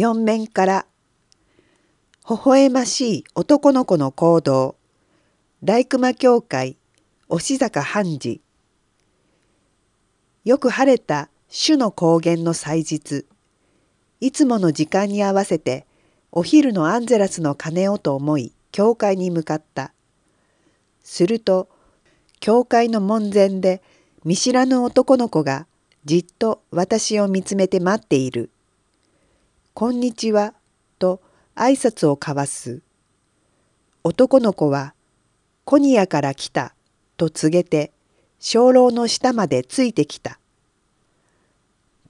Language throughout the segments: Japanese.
四面から微笑ましい男の子の行動大熊教会押坂判事。よく晴れた主の高原の祭日。いつもの時間に合わせてお昼のアンゼラスの鐘をと思い教会に向かった。すると教会の門前で見知らぬ男の子がじっと私を見つめて待っている。こんにちはと挨拶を交わす。男の子はコニアから来たと告げて鐘楼の下までついてきた。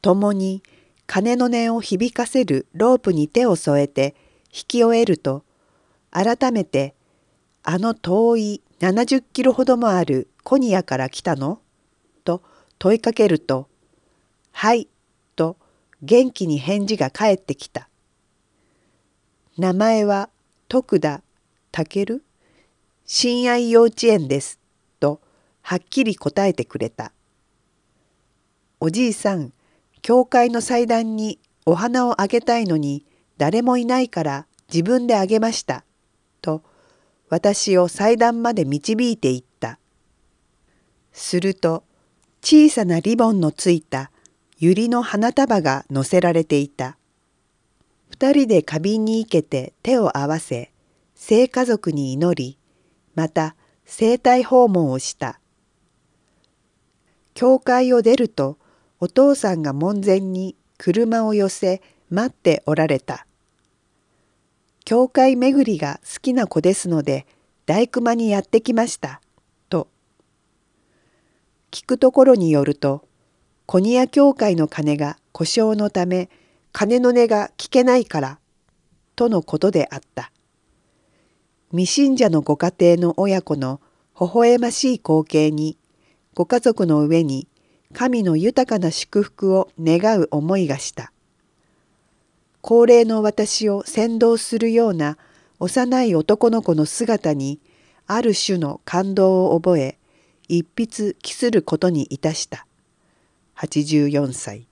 共に鐘の音を響かせるロープに手を添えて引き終えると改めてあの遠い70キロほどもあるコニアから来たの？と問いかけると「はい」元気に返事が返ってきた。名前は徳田健親愛幼稚園ですとはっきり答えてくれた。おじいさん教会の祭壇にお花をあげたいのに誰もいないから自分であげました」と私を祭壇まで導いていった。すると小さなリボンのついた百合の花束が乗せられていた。二人で花瓶に生けて手を合わせ聖家族に祈りまた生体訪問をした。教会を出るとお父さんが門前に車を寄せ待っておられた。教会巡りが好きな子ですので大熊にやってきました」と聞くところによるとコニア教会の鐘が故障のため鐘の音が聞けないからとのことであった。未信者のご家庭の親子の微笑ましい光景にご家族の上に神の豊かな祝福を願う思いがした。高齢の私を先導するような幼い男の子の姿にある種の感動を覚え一筆記することにいたした。84歳。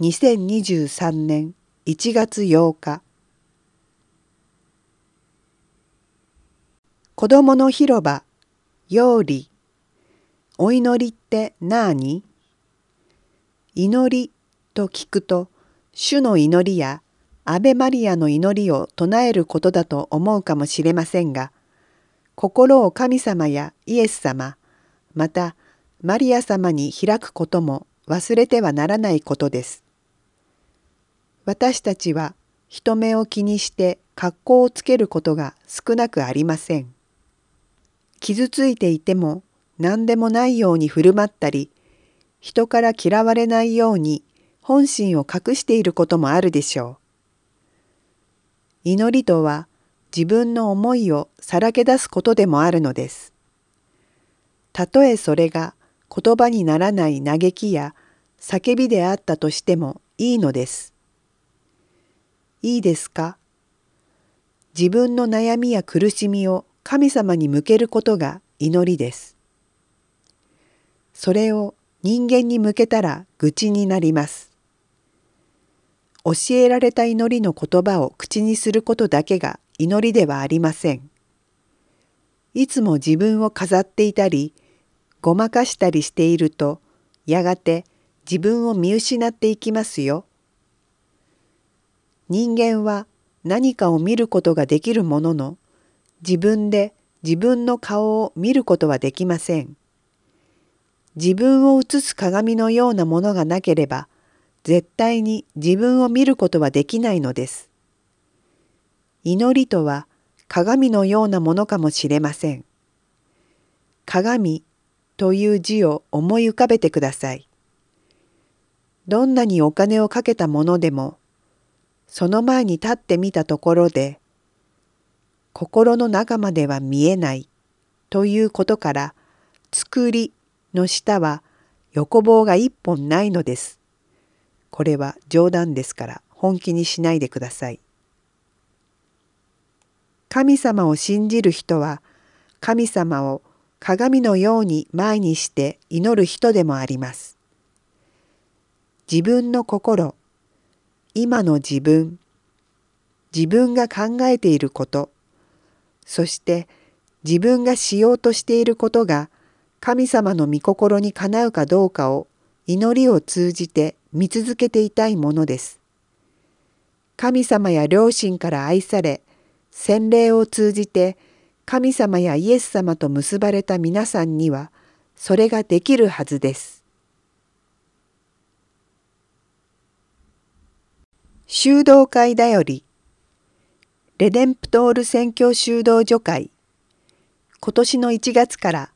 2023年1月8日。子供の広場、より。お祈りって何？祈りと聞くと、主の祈りやアベマリアの祈りを唱えることだと思うかもしれませんが、心を神様やイエス様、またマリア様に開くことも忘れてはならないことです。私たちは人目を気にして格好をつけることが少なくありません。傷ついていても何でもないように振る舞ったり人から嫌われないように本心を隠していることもあるでしょう。祈りとは自分の思いをさらけ出すことでもあるのです。たとえそれが言葉にならない嘆きや叫びであったとしてもいいのです。いいですか？自分の悩みや苦しみを神様に向けることが祈りです。それを人間に向けたら愚痴になります。教えられた祈りの言葉を口にすることだけが祈りではありません。いつも自分を飾っていたりごまかしたりしているとやがて自分を見失っていきますよ。人間は何かを見ることができるものの自分で自分の顔を見ることはできません。自分を映す鏡のようなものがなければ絶対に自分を見ることはできないのです。祈りとは鏡のようなものかもしれません。鏡という字を思い浮かべてください。どんなにお金をかけたものでもその前に立ってみたところで心の中までは見えないということから作りの下は横棒が一本ないのです。これは冗談ですから本気にしないでください。神様を信じる人は神様を鏡のように前にして祈る人でもあります。自分の心、今の自分自分が考えていることそして自分がしようとしていることが神様の御心にかなうかどうかを祈りを通じて見続けていたいものです。神様や両親から愛され洗礼を通じて神様やイエス様と結ばれた皆さんにはそれができるはずです。修道会だよりレデンプトール宣教修道女会今年の1月から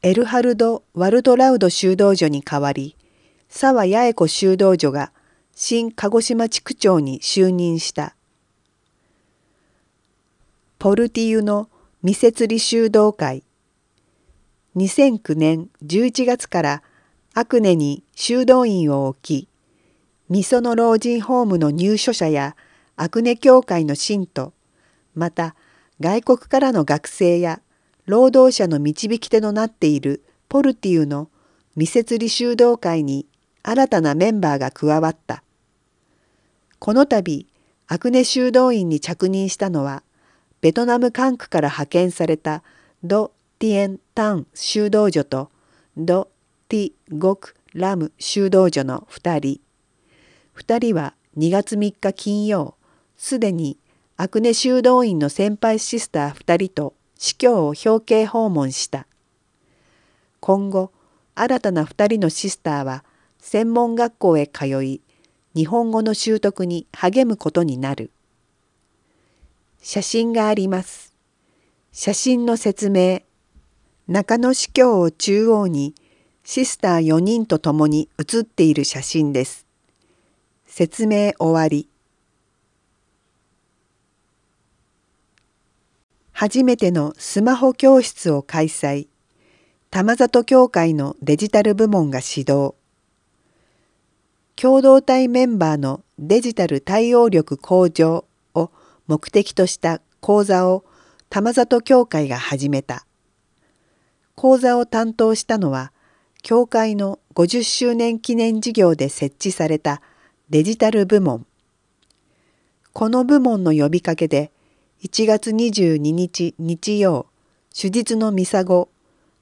エルハルド・ワルドラウド修道女に代わり沢八重子修道女が新鹿児島地区長に就任した。ポルティユの未設理修道会2009年11月からアクネに修道院を置きみその老人ホームの入所者やアクネ教会の信徒また外国からの学生や労働者の導き手となっているポルティユの未設理修道会に新たなメンバーが加わった。この度、アクネ修道院に着任したのは、ベトナム管区から派遣されたド・ティエン・タン修道女とド・ティ・ゴク・ラム修道女の2人。2人は2月3日金曜、すでにアクネ修道院の先輩シスター2人と司教を表敬訪問した。今後、新たな2人のシスターは専門学校へ通い日本語の習得に励むことになる写真があります。写真の説明。中野司教を中央にシスター4人と共に写っている写真です。説明終わり。初めてのスマホ教室を開催。玉里教会のデジタル部門が指導共同体メンバーのデジタル対応力向上。目的とした講座を玉里協会が始めた。講座を担当したのは、協会の50周年記念事業で設置されたデジタル部門。この部門の呼びかけで、1月22日日曜、手術のミサゴ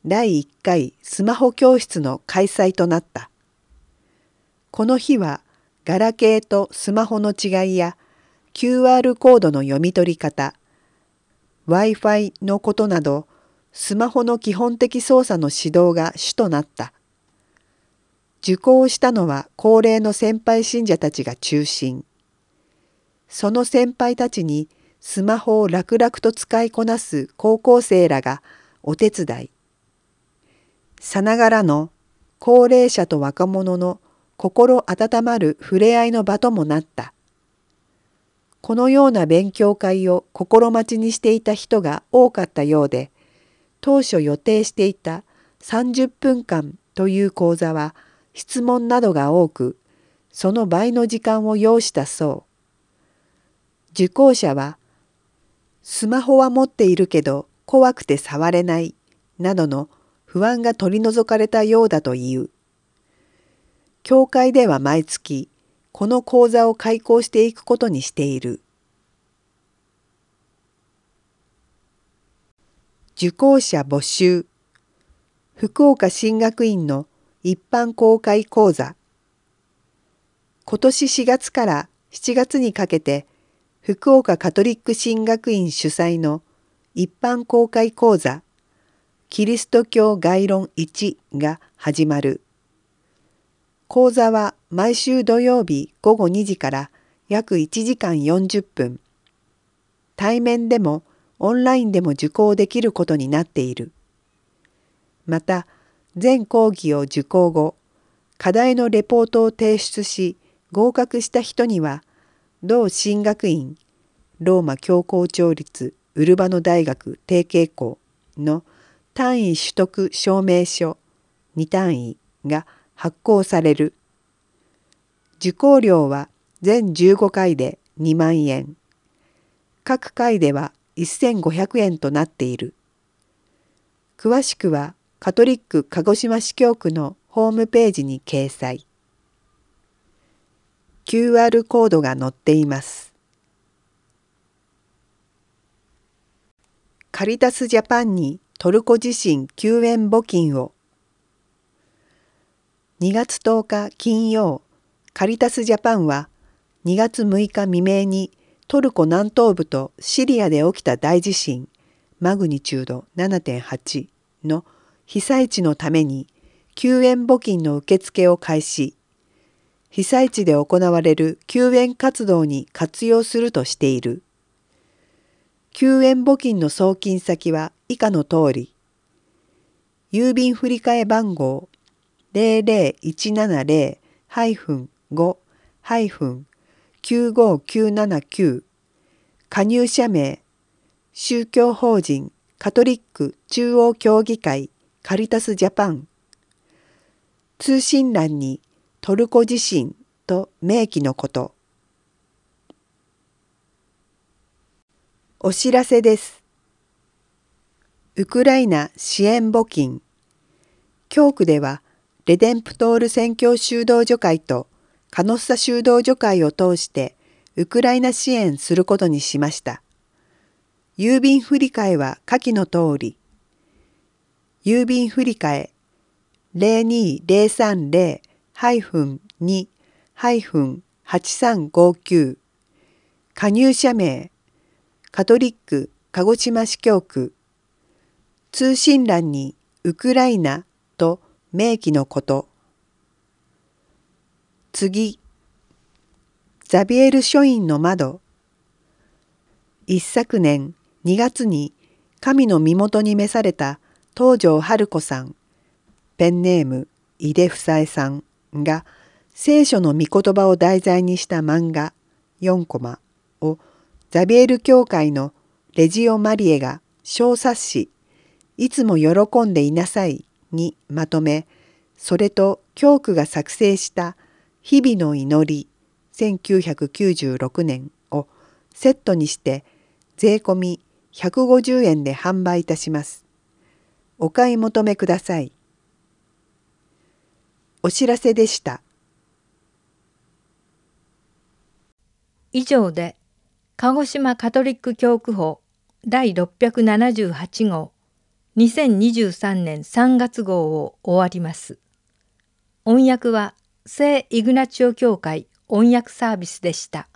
第1回スマホ教室の開催となった。この日はガラケーとスマホの違いや QR コードの読み取り方 Wi-Fi のことなどスマホの基本的操作の指導が主となった。受講したのは高齢の先輩信者たちが中心。その先輩たちにスマホを楽々と使いこなす高校生らがお手伝い。さながらの高齢者と若者の心温まる触れ合いの場ともなった。このような勉強会を心待ちにしていた人が多かったようで、当初予定していた30分間という講座は質問などが多く、その倍の時間を要したそう。受講者は、スマホは持っているけど怖くて触れないなどの不安が取り除かれたようだという。教会では毎月この講座を開講していくことにしている。受講者募集福岡進学院の一般公開講座今年4月から7月にかけて福岡カトリック進学院主催の一般公開講座キリスト教概論1が始まる。講座は毎週土曜日午後2時から約1時間40分。対面でもオンラインでも受講できることになっている。また、全講義を受講後、課題のレポートを提出し合格した人には、同進学院ローマ教皇庁立ウルバノ大学提携校の単位取得証明書2単位が発行される。受講料は全15回で2万円。各回では1500円となっている。詳しくはカトリック鹿児島市教区のホームページに掲載。QR コードが載っています。カリタスジャパンにトルコ地震救援募金を2月10日金曜カリタスジャパンは2月6日未明にトルコ南東部とシリアで起きた大地震マグニチュード7.8の被災地のために救援募金の受付を開始。被災地で行われる救援活動に活用するとしている。救援募金の送金先は以下の通り。郵便振替番号 00170- 05-95979加入者名宗教法人カトリック中央協議会カリタスジャパン。通信欄にトルコ地震と明記のこと。お知らせです。ウクライナ支援募金。教区ではレデンプトール宣教修道女会とカノッサ修道女会を通してウクライナ支援することにしました。郵便振替は下記の通り、郵便振替02030-2-8359加入者名カトリック鹿児島市教区通信欄にウクライナと明記のこと次。ザビエル書院の窓。一昨年2月に神の身元に召された東條春子さんペンネーム井出房江さんが聖書の御言葉を題材にした漫画4コマをザビエル教会のレジオ・マリエが小冊子「いつも喜んでいなさい」にまとめそれと教区が作成した「日々の祈り」1996年をセットにして税込み150円で販売いたします。お買い求めください。お知らせでした。以上で鹿児島カトリック教区法第678号2023年3月号を終わります。音訳は聖イグナチオ教会音訳サービスでした。